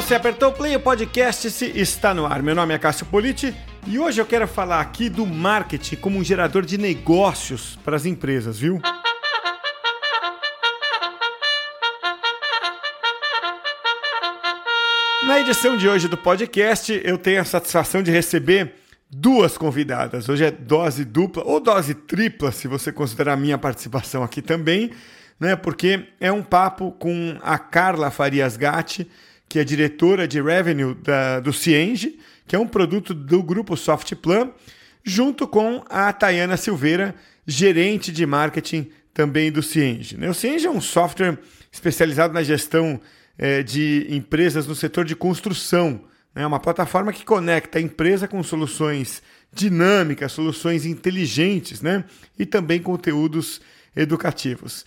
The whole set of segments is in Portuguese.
você apertou o play, o podcast se está no ar. Meu nome é Cássio Politi e hoje eu quero falar aqui do marketing como um gerador de negócios para as empresas, viu? Na edição de hoje do podcast, eu tenho a satisfação de receber duas convidadas. Hoje é dose dupla ou dose tripla, se você considerar a minha participação aqui também, né? Porque é um papo com a Carla Farias Gatti, que é diretora de revenue da, do Cienge, que é um produto do grupo Softplan, junto com a Tayana Silveira, gerente de marketing também do Cienge. Né? O Cienge é um software especializado na gestão é, de empresas no setor de construção. É uma plataforma que conecta a empresa com soluções dinâmicas, soluções inteligentes né? e também conteúdos educativos.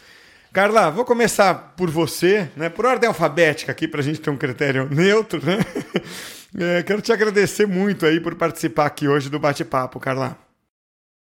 Carla, vou começar por você, né? Por ordem alfabética aqui, para a gente ter um critério neutro, né? É, quero te agradecer muito aí por participar aqui hoje do bate-papo, Carla.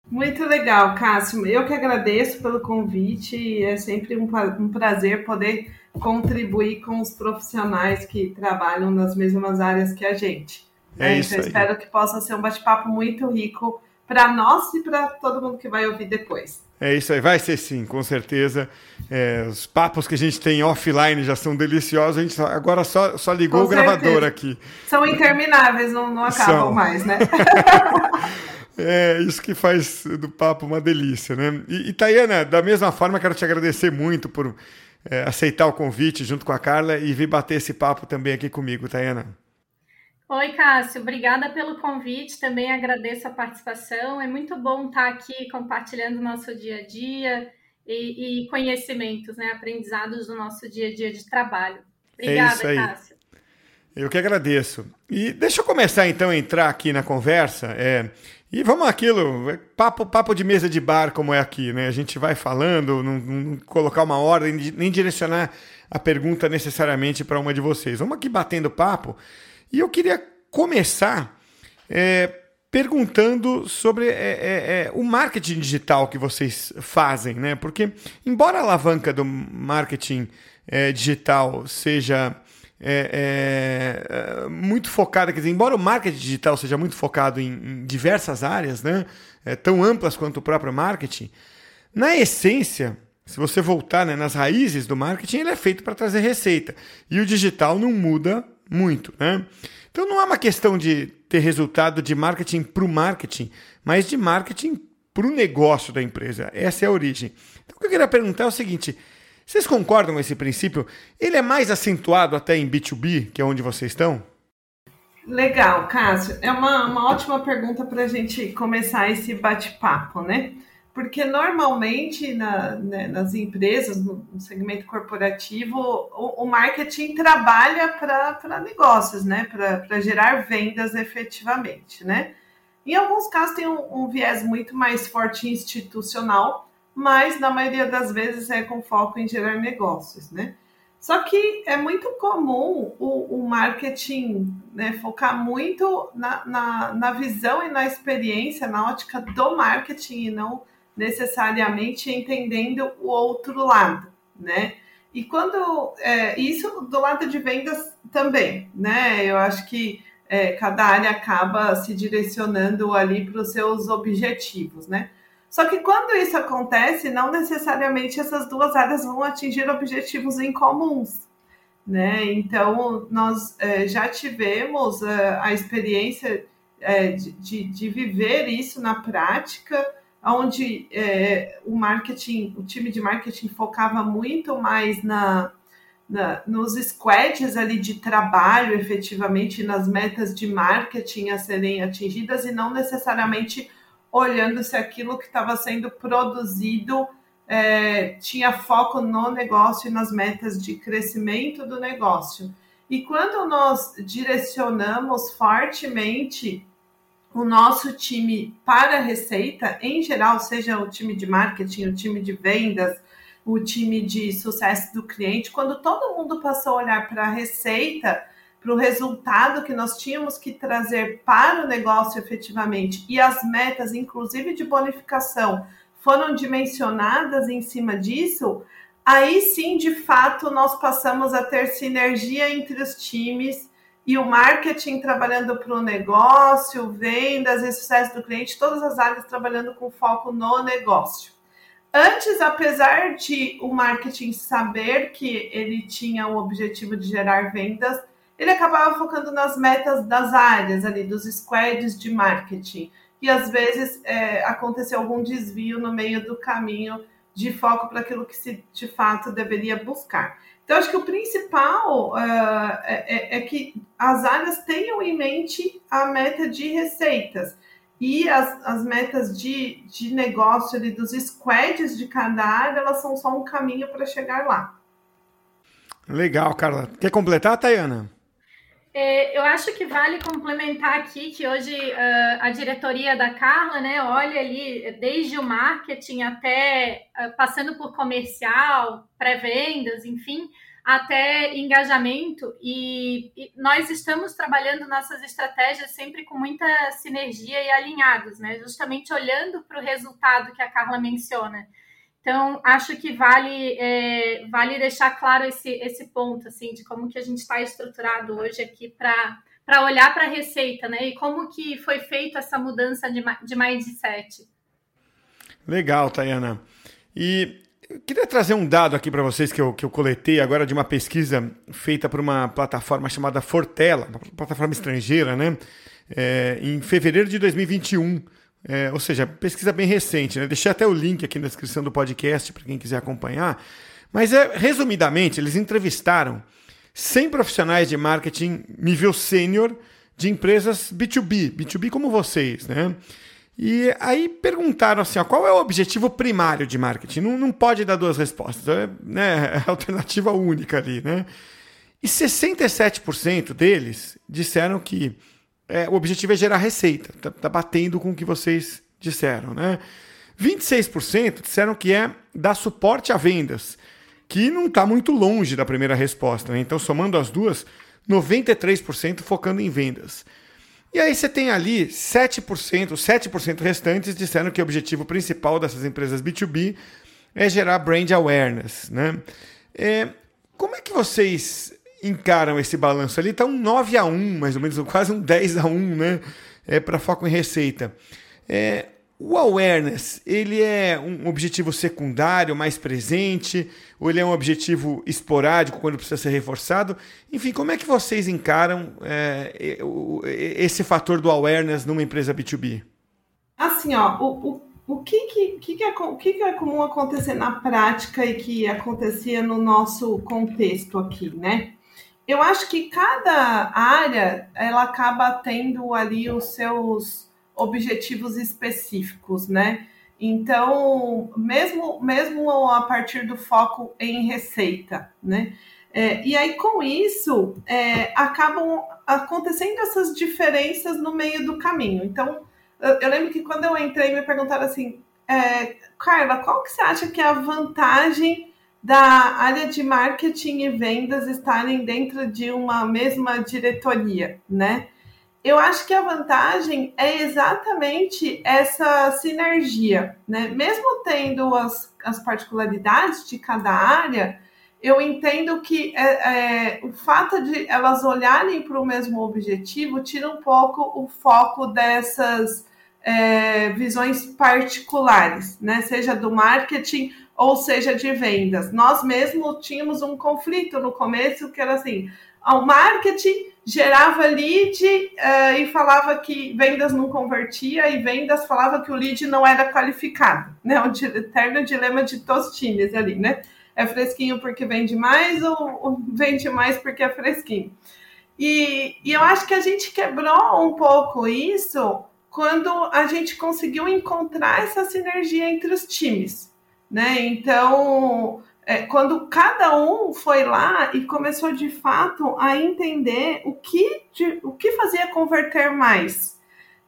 Muito legal, Cássio. Eu que agradeço pelo convite. É sempre um, um prazer poder contribuir com os profissionais que trabalham nas mesmas áreas que a gente. É, é isso. Então, espero que possa ser um bate-papo muito rico para nós e para todo mundo que vai ouvir depois. É isso aí, vai ser sim, com certeza. É, os papos que a gente tem offline já são deliciosos, a gente agora só, só ligou com o certeza. gravador aqui. São intermináveis, não, não acabam são. mais, né? é isso que faz do papo uma delícia, né? E, e Tayana, da mesma forma, quero te agradecer muito por é, aceitar o convite junto com a Carla e vir bater esse papo também aqui comigo, Tayana. Oi, Cássio, obrigada pelo convite, também agradeço a participação. É muito bom estar aqui compartilhando o nosso dia a dia e, e conhecimentos, né, aprendizados do nosso dia a dia de trabalho. Obrigada, é Cássio. Eu que agradeço. E deixa eu começar então a entrar aqui na conversa. É, e vamos aquilo, é papo, papo de mesa de bar, como é aqui, né? A gente vai falando, não, não colocar uma ordem, nem direcionar a pergunta necessariamente para uma de vocês. Vamos aqui batendo papo. E eu queria começar é, perguntando sobre é, é, é, o marketing digital que vocês fazem, né? Porque, embora a alavanca do marketing é, digital seja é, muito focada, quer dizer, embora o marketing digital seja muito focado em, em diversas áreas, né? tão amplas quanto o próprio marketing, na essência, se você voltar né, nas raízes do marketing, ele é feito para trazer receita. E o digital não muda muito, né? Então não é uma questão de ter resultado de marketing para o marketing, mas de marketing para o negócio da empresa. Essa é a origem. Então o que eu queria perguntar é o seguinte: vocês concordam com esse princípio? Ele é mais acentuado até em B2B, que é onde vocês estão? Legal, Cássio. É uma, uma ótima pergunta para a gente começar esse bate-papo, né? Porque normalmente na, né, nas empresas, no segmento corporativo, o, o marketing trabalha para negócios, né? Para gerar vendas efetivamente, né? Em alguns casos tem um, um, viés muito mais forte institucional, mas na maioria das vezes é com foco em gerar negócios, né? Só que é muito comum o, o marketing né, focar muito na, na, na visão e na experiência, na ótica do marketing e não necessariamente entendendo o outro lado, né? E quando é, isso do lado de vendas também, né? Eu acho que é, cada área acaba se direcionando ali para os seus objetivos, né? Só que quando isso acontece, não necessariamente essas duas áreas vão atingir objetivos em comuns, né? Então, nós é, já tivemos é, a experiência é, de, de, de viver isso na prática, onde é, o marketing, o time de marketing focava muito mais na, na, nos squads ali de trabalho, efetivamente, nas metas de marketing a serem atingidas e não necessariamente olhando se aquilo que estava sendo produzido é, tinha foco no negócio e nas metas de crescimento do negócio. E quando nós direcionamos fortemente o nosso time para receita, em geral, seja o time de marketing, o time de vendas, o time de sucesso do cliente, quando todo mundo passou a olhar para a receita, para o resultado que nós tínhamos que trazer para o negócio efetivamente e as metas, inclusive de bonificação, foram dimensionadas em cima disso, aí sim, de fato, nós passamos a ter sinergia entre os times e o marketing trabalhando para o negócio, vendas sucesso do cliente, todas as áreas trabalhando com foco no negócio. Antes, apesar de o marketing saber que ele tinha o objetivo de gerar vendas, ele acabava focando nas metas das áreas ali, dos squads de marketing. E às vezes é, aconteceu algum desvio no meio do caminho de foco para aquilo que se de fato deveria buscar. Então, acho que o principal uh, é, é, que as áreas tenham em mente a meta de receitas e as, as metas de, de negócio ali, dos squads de cada área, elas são só um caminho para chegar lá. Legal, Carla. Quer completar, Tayana? É, eu acho que vale complementar aqui que hoje uh, a diretoria da Carla, né, olha ali desde o marketing até uh, passando por comercial, pré-vendas, enfim, até engajamento e, e, nós estamos trabalhando nossas estratégias sempre com muita sinergia e alinhados, né? Justamente olhando para o resultado que a Carla menciona. Então, acho que vale, é, vale deixar claro esse, esse ponto, assim, de como que a gente está estruturado hoje aqui para olhar para a receita, né? E como que foi feita essa mudança de, de mindset. Legal, Tayana. E eu queria trazer um dado aqui para vocês que eu, que eu coletei agora de uma pesquisa feita por uma plataforma chamada Fortela, uma plataforma estrangeira, né? É, em fevereiro de 2021. É, ou seja, pesquisa bem recente, né? Deixei até o link aqui na descrição do podcast para quem quiser acompanhar. Mas, é, resumidamente, eles entrevistaram 100 profissionais de marketing nível sênior de empresas B2B, B2B como vocês, né? E aí perguntaram assim, ó, qual é o objetivo primário de marketing? Não, não pode dar duas respostas, é, né, é alternativa única ali, né? E 67% deles disseram que é, o objetivo é gerar receita. Tá, tá, batendo com o que vocês disseram, né? 26% disseram que é dar suporte a vendas, que não está muito longe da primeira resposta. Né? Então, somando as duas, 93% focando em vendas. E aí você tem ali 7%, os 7% restantes disseram que o objetivo principal dessas empresas B2B é gerar brand awareness. Né? É, como é que vocês encaram esse balanço ali, tá um 9 a 1 mais ou menos, quase um 10 a 1 né? É, para foco em receita. É, o awareness, ele é um objetivo secundário, mais presente, ou ele é um objetivo esporádico quando precisa ser reforçado? Enfim, como é que vocês encaram é, esse fator do awareness numa empresa B2B? Assim, ó, o, o, o, que, que, que, é, o que, que é comum acontecer na prática e que acontecia no nosso contexto aqui, né? Eu acho que cada área ela acaba tendo ali os seus objetivos específicos, né? Então, mesmo, mesmo a partir do foco em receita, né? É, e aí, com isso, é, acabam acontecendo essas diferenças no meio do caminho. Então, eu, lembro que quando eu entrei, me perguntaram assim, é, Carla, qual que você acha que é a vantagem da área de marketing e vendas estarem dentro de uma mesma diretoria, né? Eu acho que a vantagem é exatamente essa sinergia, né? Mesmo tendo as, as particularidades de cada área, eu entendo que é, é, o fato de elas olharem para o mesmo objetivo tira um pouco o foco dessas é, visões particulares, né? Seja do marketing ou seja de vendas. Nós mesmo tínhamos um conflito no começo que era assim: o marketing gerava lead uh, e falava que vendas não convertia e vendas falava que o lead não era qualificado, né? O eterno dilema de times ali, né? É fresquinho porque vende mais ou, ou vende mais porque é fresquinho? E, e eu acho que a gente quebrou um pouco isso quando a gente conseguiu encontrar essa sinergia entre os times né? Então, é, quando cada um foi lá e começou de fato a entender o que, de, o que fazia converter mais,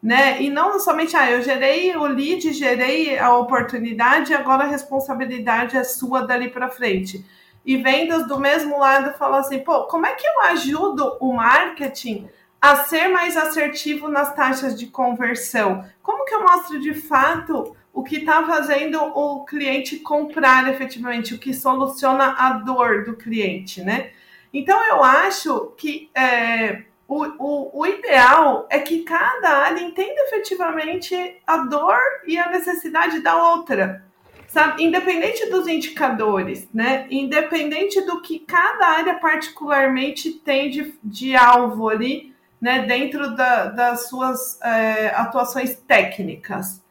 né? E não somente, ah, eu gerei o lead, gerei a oportunidade, agora a responsabilidade é sua dali para frente. E vendas do mesmo lado falam assim, pô, como é que eu ajudo o marketing a ser mais assertivo nas taxas de conversão? Como que eu mostro de fato o que está fazendo o cliente comprar efetivamente, o que soluciona a dor do cliente, né? Então eu acho que é, o, o, o ideal é que cada área entenda efetivamente a dor e a necessidade da outra. Sabe? Independente dos indicadores, né? Independente do que cada área particularmente tem de, de alvo ali, né? Dentro da, das suas é, atuações técnicas.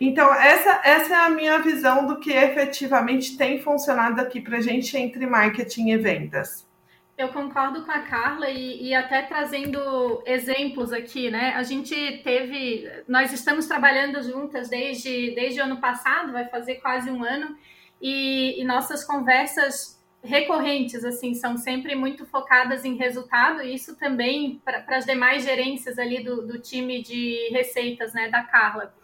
Então, essa, essa é a minha visão do que efetivamente tem funcionado aqui para a gente entre marketing e vendas. Eu concordo com a Carla e, e, até trazendo exemplos aqui, né? A gente teve, nós estamos trabalhando juntas desde, desde o ano passado, vai fazer quase um ano, e, e nossas conversas recorrentes, assim, são sempre muito focadas em resultado, e isso também para as demais gerências ali do, do time de receitas, né, da Carla.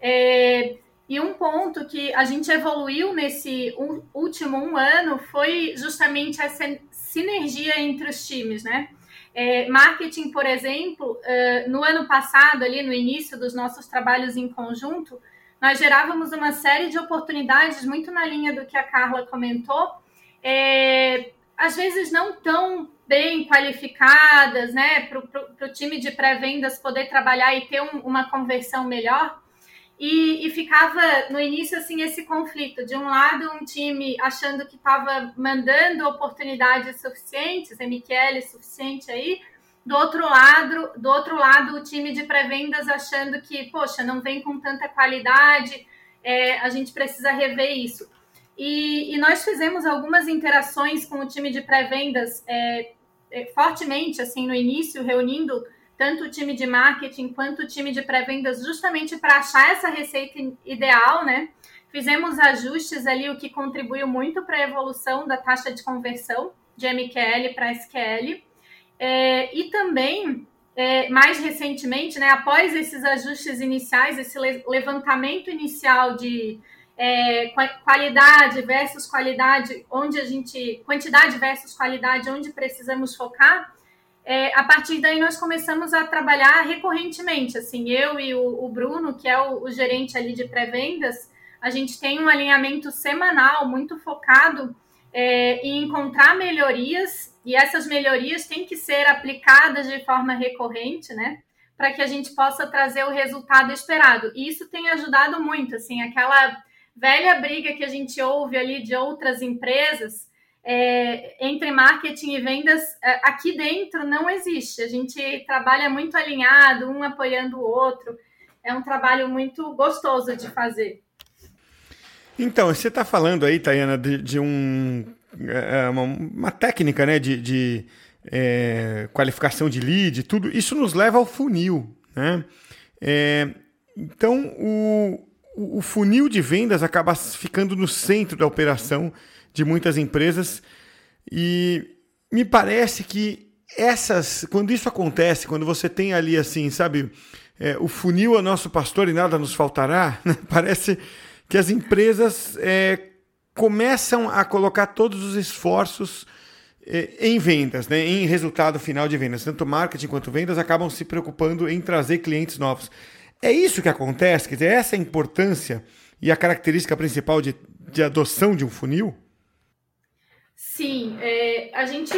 É, e um ponto que a gente evoluiu nesse último um ano foi justamente essa sinergia entre os times, né? É, marketing, por exemplo, uh, no ano passado, ali no início dos nossos trabalhos em conjunto, nós gerávamos uma série de oportunidades, muito na linha do que a Carla comentou, é, às vezes não tão bem qualificadas, né, para o time de pré-vendas poder trabalhar e ter um, uma conversão melhor. E, e, ficava no início assim esse conflito. De um lado um time achando que estava mandando oportunidades suficientes MQL suficiente aí. Do outro lado do outro lado o time de pré-vendas achando que poxa não vem com tanta qualidade é, a gente precisa rever isso. E, e, nós fizemos algumas interações com o time de pré-vendas é, é, fortemente assim no início reunindo tanto o time de marketing quanto o time de pré-vendas, justamente para achar essa receita ideal, né? Fizemos ajustes ali, o que contribuiu muito para a evolução da taxa de conversão de MQL para SQL. É, e também, é, mais recentemente, né, após esses ajustes iniciais, esse levantamento inicial de é, qualidade versus qualidade, onde a gente. quantidade versus qualidade, onde precisamos focar, é, a partir daí nós começamos a trabalhar recorrentemente. Assim, eu e o, o Bruno, que é o, o gerente ali de pré-vendas, a gente tem um alinhamento semanal muito focado é, em encontrar melhorias e essas melhorias têm que ser aplicadas de forma recorrente, né? Para que a gente possa trazer o resultado esperado. E isso tem ajudado muito, assim, aquela velha briga que a gente ouve ali de outras empresas é, entre marketing e vendas é, aqui dentro não existe. A gente trabalha muito alinhado, um apoiando o outro. É um trabalho muito gostoso de fazer. Então, você está falando aí, Tayana, de, de um, é, é, uma, uma, técnica né, de, de é, qualificação de lead, tudo. Isso nos leva ao funil. Né? É, então, o, o funil de vendas acaba ficando no centro da operação de muitas empresas. E me parece que essas, quando isso acontece, quando você tem ali assim, sabe, é, o funil é nosso pastor e nada nos faltará, né? parece que as empresas é, começam a colocar todos os esforços é, em vendas, né, em resultado final de vendas. Tanto marketing quanto vendas acabam se preocupando em trazer clientes novos. É isso que acontece? Quer dizer, essa é a importância e a característica principal de, de adoção de um funil? Sim, é, a gente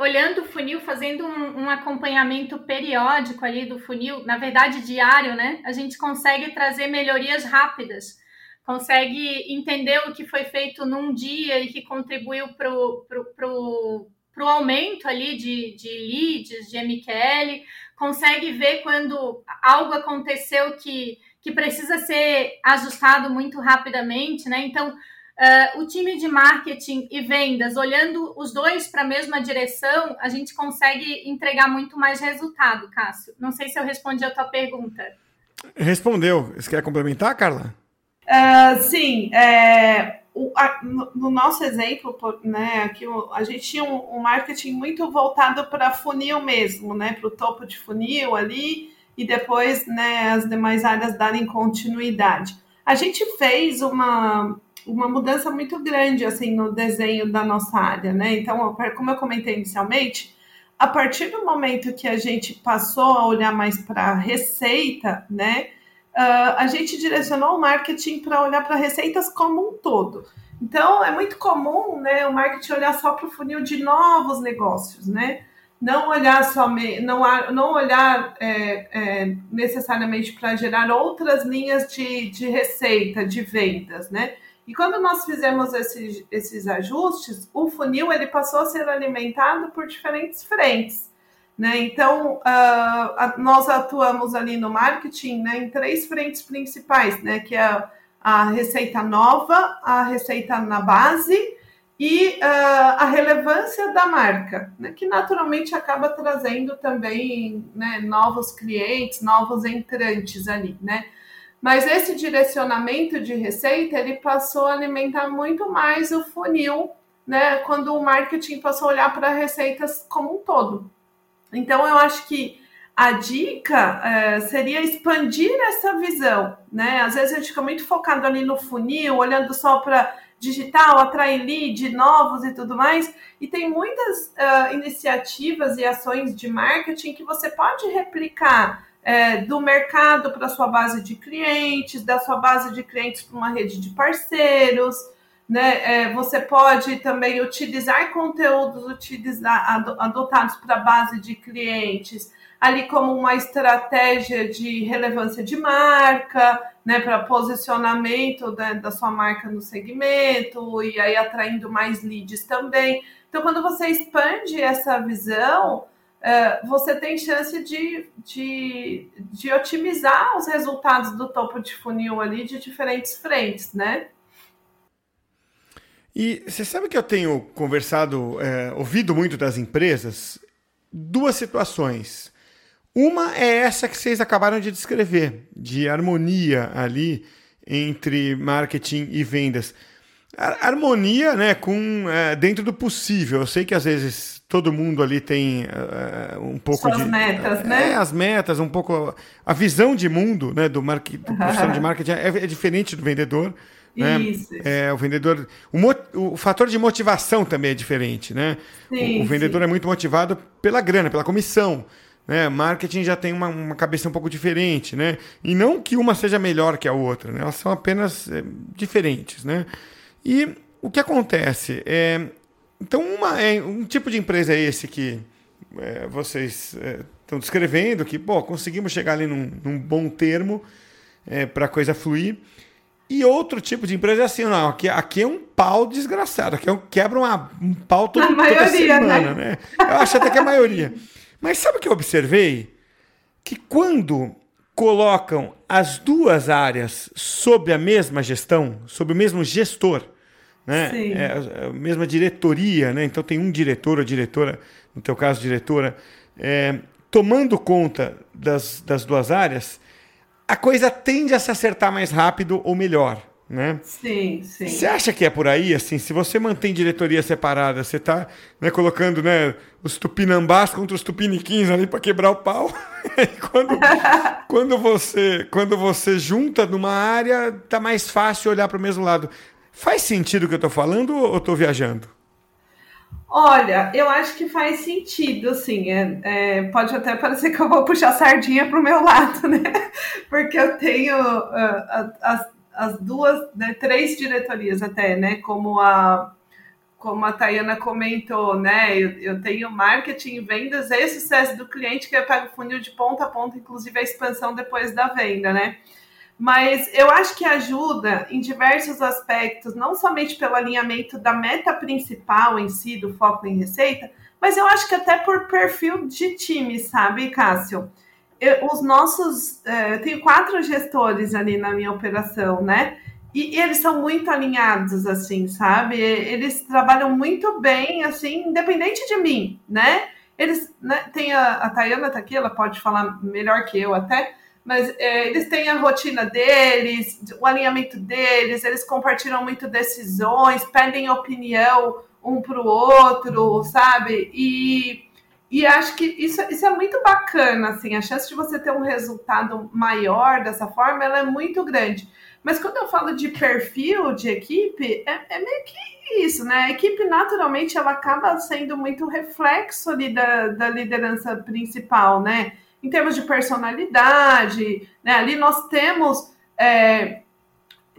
olhando o funil, fazendo um, um, acompanhamento periódico ali do funil, na verdade diário, né? A gente consegue trazer melhorias rápidas, consegue entender o que foi feito num dia e que contribuiu para o aumento ali de, de leads, de MQL, consegue ver quando algo aconteceu que, que precisa ser ajustado muito rapidamente, né? Então, Uh, o time de marketing e vendas, olhando os dois para a mesma direção, a gente consegue entregar muito mais resultado, Cássio. Não sei se eu respondi a tua pergunta. Respondeu. Você quer complementar, Carla? Uh, sim. É, o, a, no, no, nosso exemplo, né, aqui a gente tinha um, um marketing muito voltado para funil mesmo, né, para o topo de funil ali, e depois né, as demais áreas darem continuidade. A gente fez uma uma mudança muito grande assim no desenho da nossa área, né? Então, como eu comentei inicialmente, a partir do momento que a gente passou a olhar mais para receita, né? Uh, a gente direcionou o marketing para olhar para receitas como um todo. Então, é muito comum, né, o marketing olhar só para o funil de novos negócios, né? não olhar somente, não, não olhar é, é, necessariamente para gerar outras linhas de, de receita, de vendas, né? E quando nós fizemos esses, esses ajustes, o funil ele passou a ser alimentado por diferentes frentes. Né? Então, uh, nós atuamos ali no marketing né, em três frentes principais, né, que é a, receita nova, a receita na base e uh, a relevância da marca, né, que naturalmente acaba trazendo também né, novos clientes, novos entrantes ali, né? Mas esse direcionamento de receita ele passou a alimentar muito mais o funil, né? Quando o marketing passou a olhar para receitas como um todo. Então eu acho que a dica é, seria expandir essa visão, né? Às vezes a gente fica muito focado ali no funil, olhando só para digital, atrair lead, novos e tudo mais. E tem muitas uh, iniciativas e ações de marketing que você pode replicar é, do mercado para sua base de clientes, da sua base de clientes para uma rede de parceiros. Né? É, você pode também utilizar conteúdos utilizar, adotados para a base de clientes ali como uma estratégia de relevância de marca, né, para posicionamento da, da sua marca no segmento e aí atraindo mais leads também. Então, quando você expande essa visão, é, você tem chance de, de, de otimizar os resultados do topo de funil ali de diferentes frentes, né? E você sabe que eu tenho conversado, é, ouvido muito das empresas, duas situações. Uma é essa que vocês acabaram de descrever, de harmonia ali entre marketing e vendas. Harmonia, né, com é, dentro do possível. Eu sei que às vezes todo mundo ali tem uh, um pouco Suas de metas, né? É, as metas, um pouco a visão de mundo, né, do, market, do profissional de marketing é, é, diferente do vendedor. Né? Isso. É, o vendedor. O, o, fator de motivação também é diferente, né? Sim, o, o vendedor sim. é muito motivado pela grana, pela comissão. Né? Marketing já tem uma, uma cabeça um pouco diferente, né? E não que uma seja melhor que a outra, né? Elas são apenas é, diferentes, né? E o que acontece é, então uma é um tipo de empresa é esse que é, vocês estão é, descrevendo que, pô, conseguimos chegar ali num, num bom termo é, para a coisa fluir. E outro tipo de empresa é assim, não, aqui, aqui é um pau desgraçado, aqui é um, quebra uma, um pau todo, toda maioria, semana, né? né? Eu acho até que é a maioria. Mas sabe o que eu observei? Que quando colocam as duas áreas sob a mesma gestão, sob o mesmo gestor, né? É, a mesma diretoria, né? Então tem um diretor ou diretora, no teu caso diretora, é, tomando conta das, das duas áreas, a coisa tende a se acertar mais rápido ou melhor né? Sim, sim. Você acha que é por aí, assim, se você mantém diretoria separada, você está né, colocando né, os tupinambás contra os tupiniquins ali para quebrar o pau. quando, quando, você, quando você junta numa área, tá mais fácil olhar para o mesmo lado. Faz sentido o que eu estou falando ou estou viajando? Olha, eu acho que faz sentido, assim. É, é, pode até parecer que eu vou puxar sardinha para o meu lado, né? Porque eu tenho uh, as as duas, né, três diretorias até, né? Como a como a Tayana comentou, né? Eu, eu tenho marketing, vendas e sucesso do cliente, que eu pego o funil de ponta a ponta, inclusive a expansão depois da venda, né? Mas eu acho que ajuda em diversos aspectos, não somente pelo alinhamento da meta principal em si, do foco em receita, mas eu acho que até por perfil de time, sabe, Cássio? eu, os nossos. É, eu tenho quatro gestores ali na minha operação, né? E, e, eles são muito alinhados, assim, sabe? Eles trabalham muito bem, assim, independente de mim, né? Eles né, tem a, a Tayana tá aqui, ela pode falar melhor que eu até, mas é, eles têm a rotina deles, o alinhamento deles, eles compartilham muito decisões, pedem opinião um para o outro, sabe? E e acho que isso, isso é muito bacana, assim, a chance de você ter um resultado maior dessa forma, ela é muito grande. Mas quando eu falo de perfil de equipe, é, é meio que isso, né? A equipe, naturalmente, ela acaba sendo muito reflexo ali da, da liderança principal, né? Em termos de personalidade, né? Ali nós temos é,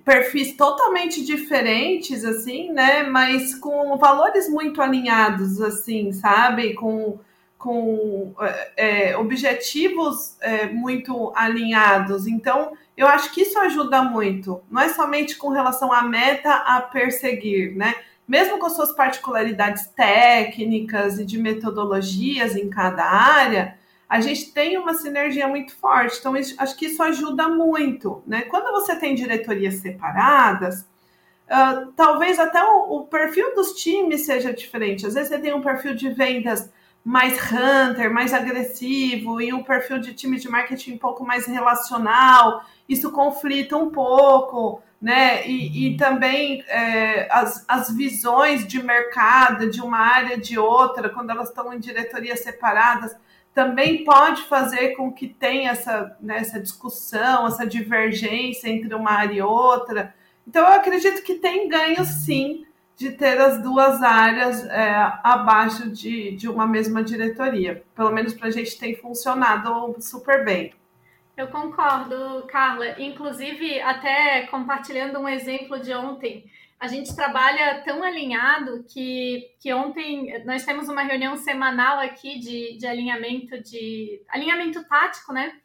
perfis totalmente diferentes, assim, né? Mas com valores muito alinhados, assim, sabe? Com com é, é, objetivos é, muito alinhados. Então, eu acho que isso ajuda muito. Não é somente com relação à meta a perseguir, né? Mesmo com suas particularidades técnicas e de metodologias em cada área, a gente tem uma sinergia muito forte. Então, isso, acho que isso ajuda muito, né? Quando você tem diretorias separadas, uh, talvez até o, o perfil dos times seja diferente. Às vezes você tem um perfil de vendas mais hunter, mais agressivo, e um perfil de time de marketing um pouco mais relacional, isso conflita um pouco, né? E, e também é, as, as visões de mercado de uma área de outra, quando elas estão em diretorias separadas, também pode fazer com que tenha essa, né, essa discussão, essa divergência entre uma área e outra. Então, eu acredito que tem ganho sim de ter as duas áreas é, abaixo de, de uma mesma diretoria. Pelo menos para a gente tem funcionado super bem. Eu concordo, Carla. Inclusive, até compartilhando um exemplo de ontem, a gente trabalha tão alinhado que, que ontem nós temos uma reunião semanal aqui de, de alinhamento de alinhamento tático, né?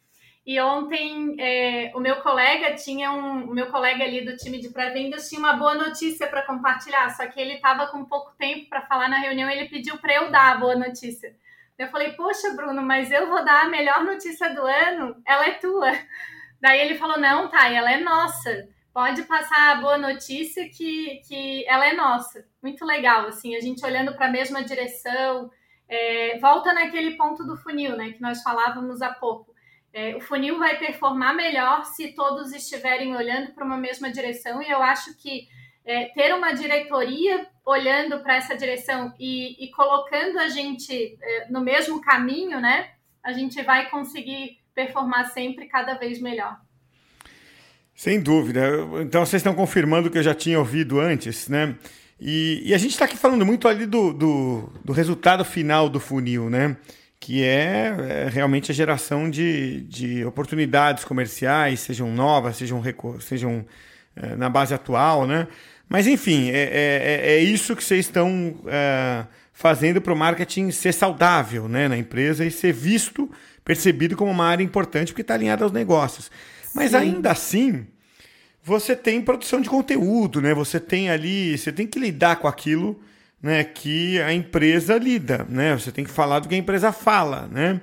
E ontem é, o meu colega tinha um, o meu colega ali do time de pré-vendas tinha uma boa notícia para compartilhar, só que ele estava com pouco tempo para falar na reunião, ele pediu para eu dar a boa notícia. Eu falei, poxa, Bruno, mas eu vou dar a melhor notícia do ano, ela é tua. Daí ele falou, não, tá, ela é nossa. Pode passar a boa notícia que, que ela é nossa. Muito legal, assim, a gente olhando para a mesma direção. É, volta naquele ponto do funil, né, que nós falávamos há pouco é, o funil vai performar melhor se todos estiverem olhando para uma mesma direção, e eu acho que é, ter uma diretoria olhando para essa direção e, e, colocando a gente é, no mesmo caminho, né? A gente vai conseguir performar sempre cada vez melhor. Sem dúvida. Então vocês estão confirmando o que eu já tinha ouvido antes, né? E, e a gente está aqui falando muito ali do, do, do resultado final do funil, né? que é, é, realmente a geração de, de oportunidades comerciais, sejam novas, sejam, sejam é, na base atual, né? Mas, enfim, é, é, é, é isso que vocês estão é, fazendo para o marketing ser saudável né, na empresa e ser visto, percebido como uma área importante, porque está alinhado aos negócios. Mas, Sim. ainda assim, você tem produção de conteúdo, né? Você tem ali, você tem que lidar com aquilo né, que a empresa lida, né? Você tem que falar do que a empresa fala, né?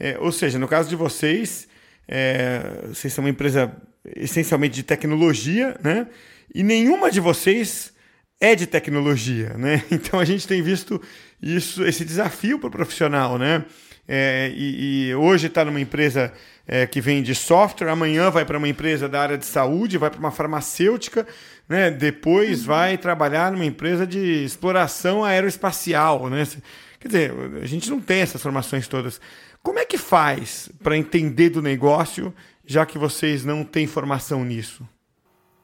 É, ou seja, no caso de vocês, é, vocês são uma empresa essencialmente de tecnologia, né? E nenhuma de vocês é de tecnologia, né? Então a gente tem visto isso, esse desafio para o profissional, né? É, e, e, hoje está numa empresa é, que vende software, amanhã vai para uma empresa da área de saúde, vai para uma farmacêutica, né? depois uhum. vai trabalhar numa empresa de exploração aeroespacial. Né? Quer dizer, a gente não tem essas formações todas. Como é que faz para entender do negócio, já que vocês não têm formação nisso?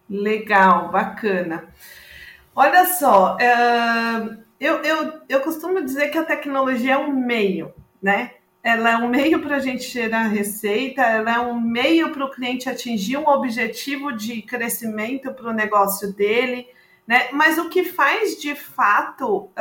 Legal, bacana. Olha só, uh, eu, eu, eu costumo dizer que a tecnologia é um meio, né? ela é um meio para a gente gerar receita, ela é um meio para o cliente atingir um objetivo de crescimento para o negócio dele, né? Mas o que faz de fato uh,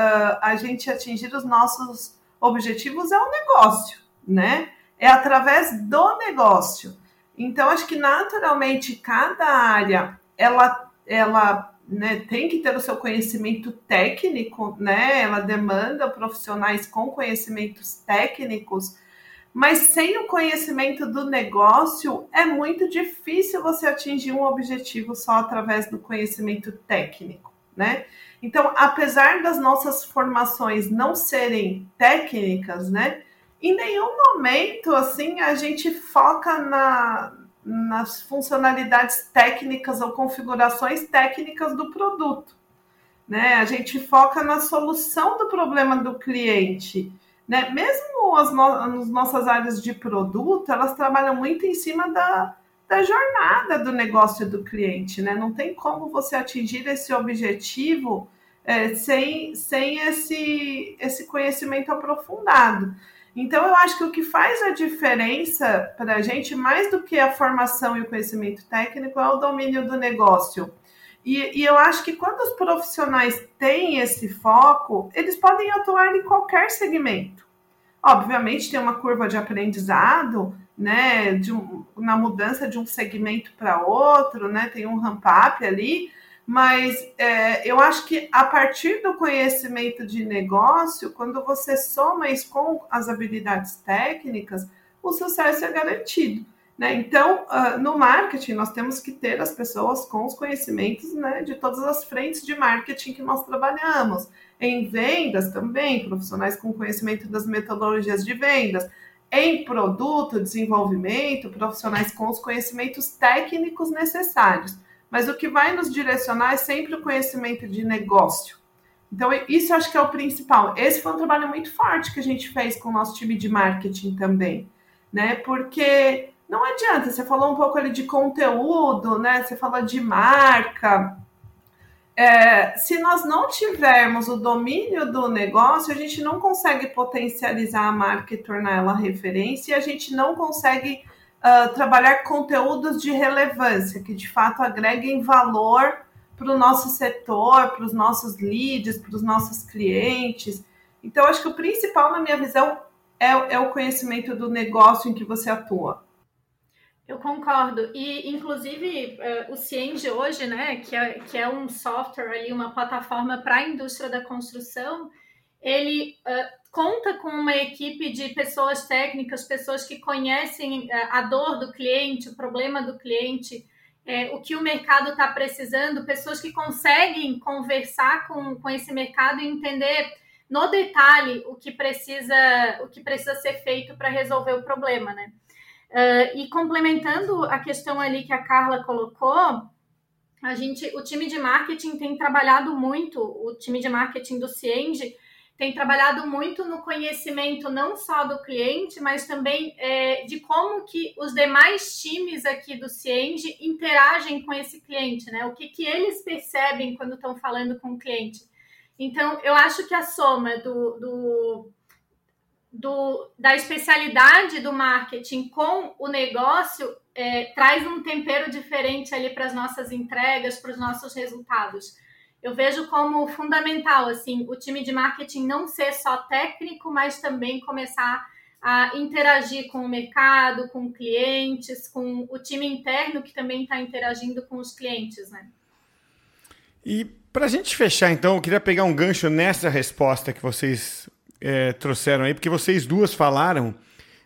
a gente atingir os nossos objetivos é o negócio, né? É através do negócio. Então, acho que naturalmente cada área ela, ela né, tem que ter o seu conhecimento técnico, né? Ela demanda profissionais com conhecimentos técnicos, mas sem o conhecimento do negócio é muito difícil você atingir um objetivo só através do conhecimento técnico, né? Então, apesar das nossas formações não serem técnicas, né? Em nenhum momento assim a gente foca na, nas funcionalidades técnicas ou configurações técnicas do produto. Né? A gente foca na solução do problema do cliente. Né? Mesmo as, no as nossas áreas de produto, elas trabalham muito em cima da, da jornada do negócio do cliente. Né? Não tem como você atingir esse objetivo é, sem, sem esse, esse conhecimento aprofundado. Então, eu acho que o que faz a diferença para a gente, mais do que a formação e o conhecimento técnico, é o domínio do negócio. E, e, eu acho que quando os profissionais têm esse foco, eles podem atuar em qualquer segmento. Obviamente tem uma curva de aprendizado, né, de um, na mudança de um segmento para outro, né, tem um ramp-up ali, mas é, eu acho que a partir do conhecimento de negócio, quando você soma isso com as habilidades técnicas, o sucesso é garantido. Né? Então, uh, no marketing, nós temos que ter as pessoas com os conhecimentos né, de todas as frentes de marketing que nós trabalhamos. Em vendas também, profissionais com conhecimento das metodologias de vendas. Em produto, desenvolvimento, profissionais com os conhecimentos técnicos necessários. Mas o que vai nos direcionar é sempre o conhecimento de negócio. Então, isso acho que é o principal. Esse foi um trabalho muito forte que a gente fez com o nosso time de marketing também, né? Porque não adianta, você falou um pouco ali de conteúdo, né? Você falou de marca. É, se nós não tivermos o domínio do negócio, a gente não consegue potencializar a marca e tornar ela referência, e a gente não consegue uh, trabalhar conteúdos de relevância, que de fato agreguem valor para o nosso setor, para os nossos leads, para os nossos clientes. Então, acho que o principal, na minha visão, é, é o conhecimento do negócio em que você atua. Eu concordo. E, inclusive, uh, o Cienge hoje, né, que é, que é um software ali, uma plataforma para a indústria da construção, ele uh, conta com uma equipe de pessoas técnicas, pessoas que conhecem uh, a dor do cliente, o problema do cliente, é, o que o mercado está precisando, pessoas que conseguem conversar com, com esse mercado e entender no detalhe o que precisa, o que precisa ser feito para resolver o problema, né? Uh, e complementando a questão ali que a Carla colocou, a gente, o time de marketing tem trabalhado muito, o time de marketing do Cienge tem trabalhado muito no conhecimento não só do cliente, mas também é, de como que os demais times aqui do Cienge interagem com esse cliente, né? O que, que eles percebem quando estão falando com o cliente. Então, eu acho que a soma do, do do, da especialidade do marketing com o negócio é, traz um tempero diferente ali para as nossas entregas, para os nossos resultados. Eu vejo como fundamental assim o time de marketing não ser só técnico, mas também começar a interagir com o mercado, com clientes, com o time interno que também está interagindo com os clientes, né? E para a gente fechar, então, eu queria pegar um gancho nessa resposta que vocês é, trouxeram aí, porque vocês duas falaram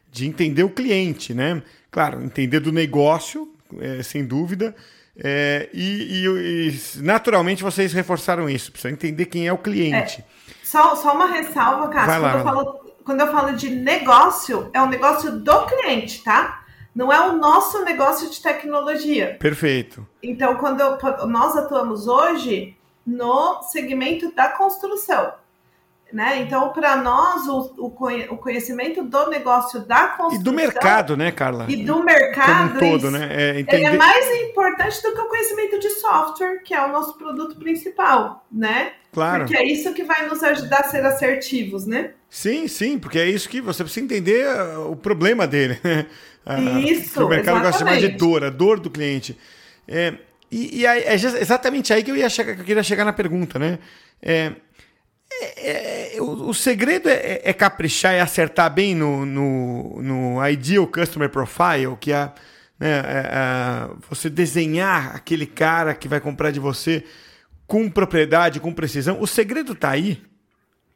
de entender o cliente, né? Claro, entender do negócio, é, sem dúvida. É, e, e, e, naturalmente vocês reforçaram isso, precisa entender quem é o cliente. É, só, só uma ressalva, Cássio. Quando, eu falo, quando eu falo de negócio, é o negócio do cliente, tá? Não é o nosso negócio de tecnologia. Perfeito. Então, quando eu, nós atuamos hoje no segmento da construção. Né? Então, para nós, o, o, conhecimento do negócio da construção. E do mercado, né, Carla? E do mercado. Como um todo, né? É, entender... Ele é mais importante do que o conhecimento de software, que é o nosso produto principal, né? Claro. Porque é isso que vai nos ajudar a ser assertivos, né? Sim, sim, porque é isso que você precisa entender uh, o problema dele. Né? Isso. o mercado exatamente. gosta de chamar de dor, a dor do cliente. É, e, e é exatamente aí que eu, ia chegar, que eu queria chegar na pergunta, né? É, é, é, o, o, segredo é, é, caprichar e acertar bem no, no, no Ideal Customer Profile, que é, né, é, é, você desenhar aquele cara que vai comprar de você com propriedade, com precisão. O segredo está aí.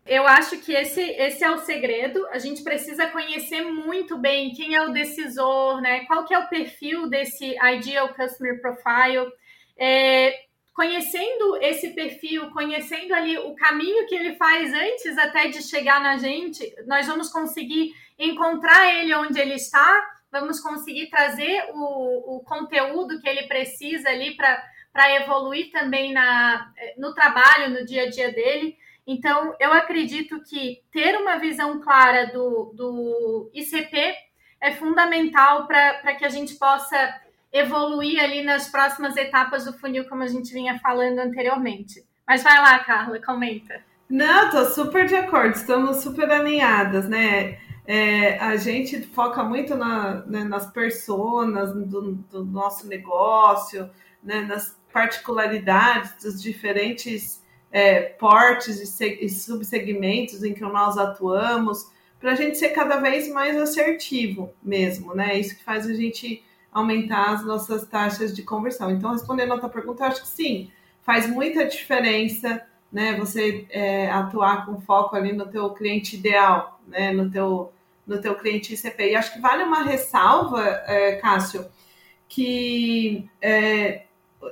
Eu acho que esse, esse é o segredo. A gente precisa conhecer muito bem quem é o decisor, né? Qual que é o perfil desse Ideal Customer Profile. É, conhecendo esse perfil, conhecendo ali o caminho que ele faz antes até de chegar na gente, nós vamos conseguir encontrar ele onde ele está, vamos conseguir trazer o, o conteúdo que ele precisa ali para evoluir também na, no trabalho, no dia a dia dele. Então, eu acredito que ter uma visão clara do, do ICP é fundamental para que a gente possa evoluir ali nas próximas etapas do funil, como a gente vinha falando anteriormente. Mas vai lá, Carla, comenta. Não, tô super de acordo, estamos super alinhadas, né? É, a gente foca muito na, né, nas personas do, do, nosso negócio, né, nas particularidades dos diferentes é, portes e, e subsegmentos em que nós atuamos, para a gente ser cada vez mais assertivo mesmo, né? Isso que faz a gente aumentar as nossas taxas de conversão. Então, respondendo a tua pergunta, eu acho que sim, faz muita diferença, né? Você é, atuar com foco ali no teu cliente ideal, né? No teu, no teu cliente ICP. E acho que vale uma ressalva, é, Cássio, que é,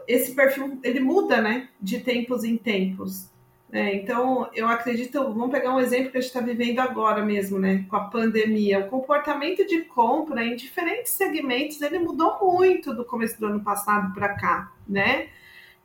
esse perfil ele muda, né? De tempos em tempos. É, então, eu acredito, vamos pegar um exemplo que a gente está vivendo agora mesmo, né, com a pandemia. O comportamento de compra em diferentes segmentos ele mudou muito do começo do ano passado para cá, né?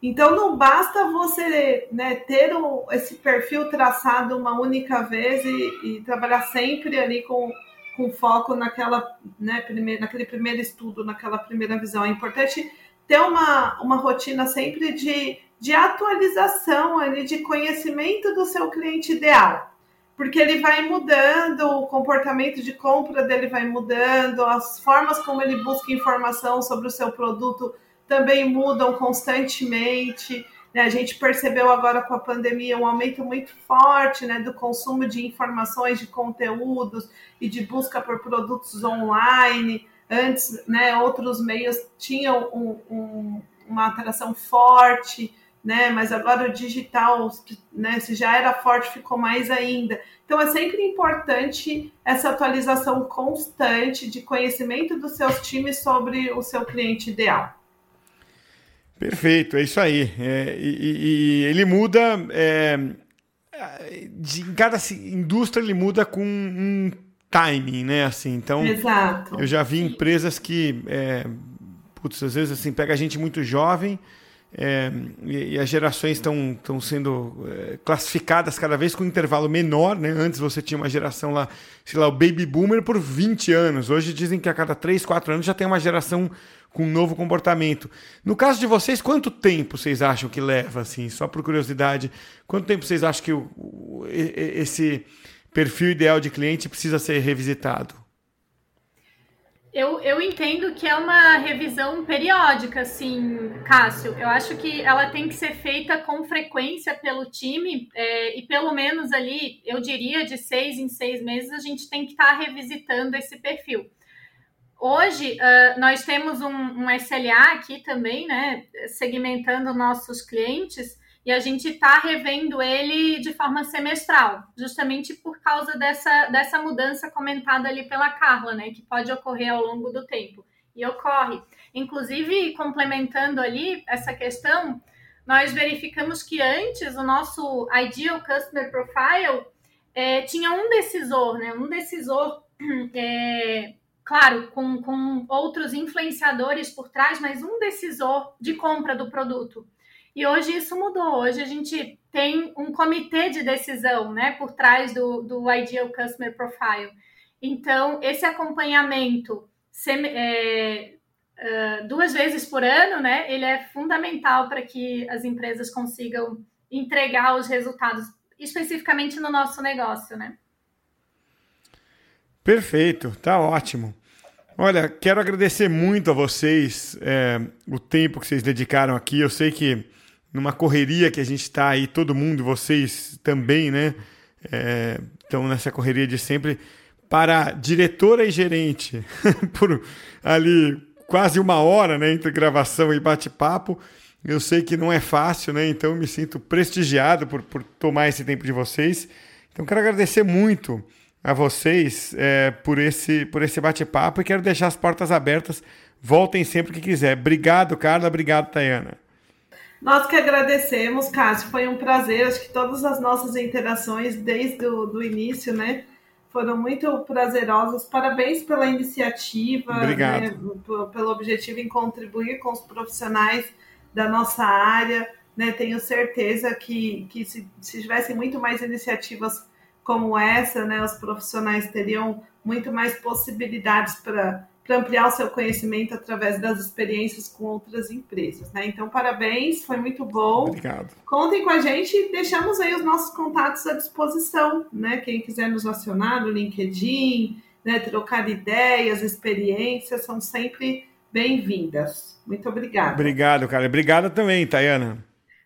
Então, não basta você né, ter um, esse perfil traçado uma única vez e, e trabalhar sempre ali com, com foco naquela, né, primeir, naquele primeiro estudo, naquela primeira visão. É importante ter uma, uma rotina sempre de de atualização ali, de conhecimento do seu cliente ideal. Porque ele vai mudando, o comportamento de compra dele vai mudando, as formas como ele busca informação sobre o seu produto também mudam constantemente. Né? A gente percebeu agora com a pandemia um aumento muito forte né, do consumo de informações, de conteúdos e de busca por produtos online. Antes, né, outros meios tinham um, um, uma atração forte né? Mas agora o digital, né? Se já era forte, ficou mais ainda. Então é sempre importante essa atualização constante de conhecimento dos seus times sobre o seu cliente ideal. Perfeito, é isso aí. É, e, e, ele muda é, de, em cada indústria ele muda com um timing, né? Assim, então Exato. eu já vi empresas que é, putz, às vezes assim pega gente muito jovem é, e, e, as gerações estão sendo é, classificadas cada vez com um intervalo menor, né? Antes você tinha uma geração lá, sei lá, o baby boomer por 20 anos. Hoje dizem que a cada 3, 4 anos já tem uma geração com um novo comportamento. No caso de vocês, quanto tempo vocês acham que leva, assim, só por curiosidade, quanto tempo vocês acham que o, o, esse perfil ideal de cliente precisa ser revisitado? Eu, eu entendo que é uma revisão periódica, assim, Cássio. Eu acho que ela tem que ser feita com frequência pelo time é, e pelo menos ali, eu diria, de seis em seis meses, a gente tem que estar tá revisitando esse perfil. Hoje, uh, nós temos um, um SLA aqui também, né, segmentando nossos clientes, e a gente está revendo ele de forma semestral, justamente por causa dessa, dessa mudança comentada ali pela Carla, né, que pode ocorrer ao longo do tempo. E ocorre. Inclusive, complementando ali essa questão, nós verificamos que antes o nosso Ideal Customer Profile é, tinha um decisor, né, um decisor, é, claro, com, com outros influenciadores por trás, mas um decisor de compra do produto. E hoje isso mudou. Hoje a gente tem um comitê de decisão, né, por trás do, do Ideal Customer Profile. Então, esse acompanhamento é, uh, duas vezes por ano, né, ele é fundamental para que as empresas consigam entregar os resultados, especificamente no nosso negócio, né? Perfeito, tá ótimo. Olha, quero agradecer muito a vocês é, o tempo que vocês dedicaram aqui. Eu sei que numa correria que a gente está aí, todo mundo, vocês também, né? É, estão nessa correria de sempre. Para diretora e gerente, por ali quase uma hora né, entre gravação e bate-papo. Eu sei que não é fácil, né? Então me sinto prestigiado por, por tomar esse tempo de vocês. Então quero agradecer muito a vocês é, por esse, por esse bate-papo e quero deixar as portas abertas. Voltem sempre que quiser. Obrigado, Carla. Obrigado, Tayana. Nós que agradecemos, Cássio. Foi um prazer. Acho que todas as nossas interações desde o início, né? Foram muito prazerosas. Parabéns pela iniciativa. Né, pelo objetivo em contribuir com os profissionais da nossa área. Né? Tenho certeza que, que se, se tivessem muito mais iniciativas como essa, né, os profissionais teriam muito mais possibilidades para para ampliar o seu conhecimento através das experiências com outras empresas. Né? Então, parabéns, foi muito bom. Obrigado. Contem com a gente e deixamos aí os nossos contatos à disposição. Né? Quem quiser nos acionar no LinkedIn, né? trocar ideias, experiências, são sempre bem-vindas. Muito obrigada. Obrigado, cara. Obrigada também, Tayana.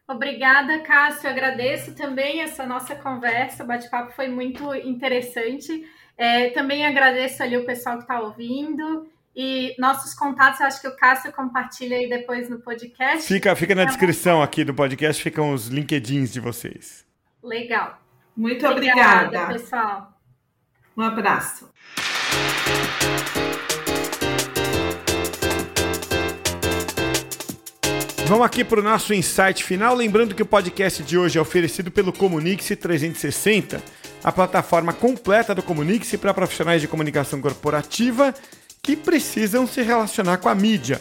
Obrigada, Cássio. Eu agradeço também essa nossa conversa. O bate-papo foi muito interessante. É, também agradeço ali o pessoal que está ouvindo. E nossos contatos, eu acho que o Cássio compartilha aí depois no podcast. Fica, fica na descrição aqui do podcast, ficam os LinkedIns de vocês. Legal. Muito obrigada, obrigada pessoal. Um abraço. Vamos aqui para o nosso insight final. Lembrando que o podcast de hoje é oferecido pelo Comunix 360, a plataforma completa do Comunix para profissionais de comunicação corporativa que precisam se relacionar com a mídia.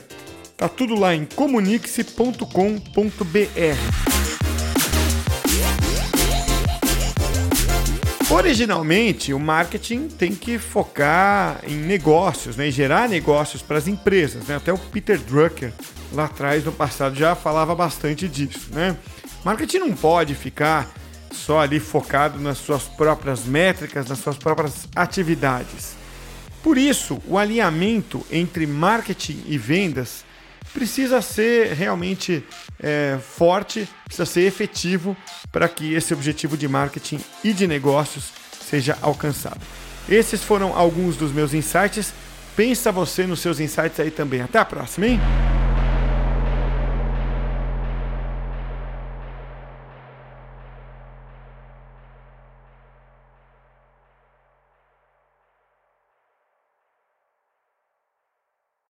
Tá tudo lá em comunix.com.br. Originalmente, o marketing tem que focar em negócios, né, gerar negócios para as empresas. Né? Até o Peter Drucker, lá atrás, no passado, já falava bastante disso. Né? Marketing não pode ficar só ali focado nas suas próprias métricas, nas suas próprias atividades. Por isso, o alinhamento entre marketing e vendas precisa ser realmente é, forte, precisa ser efetivo para que esse objetivo de marketing e de negócios seja alcançado. Esses foram alguns dos meus insights. Pensa você nos seus insights aí também. Até a próxima, hein?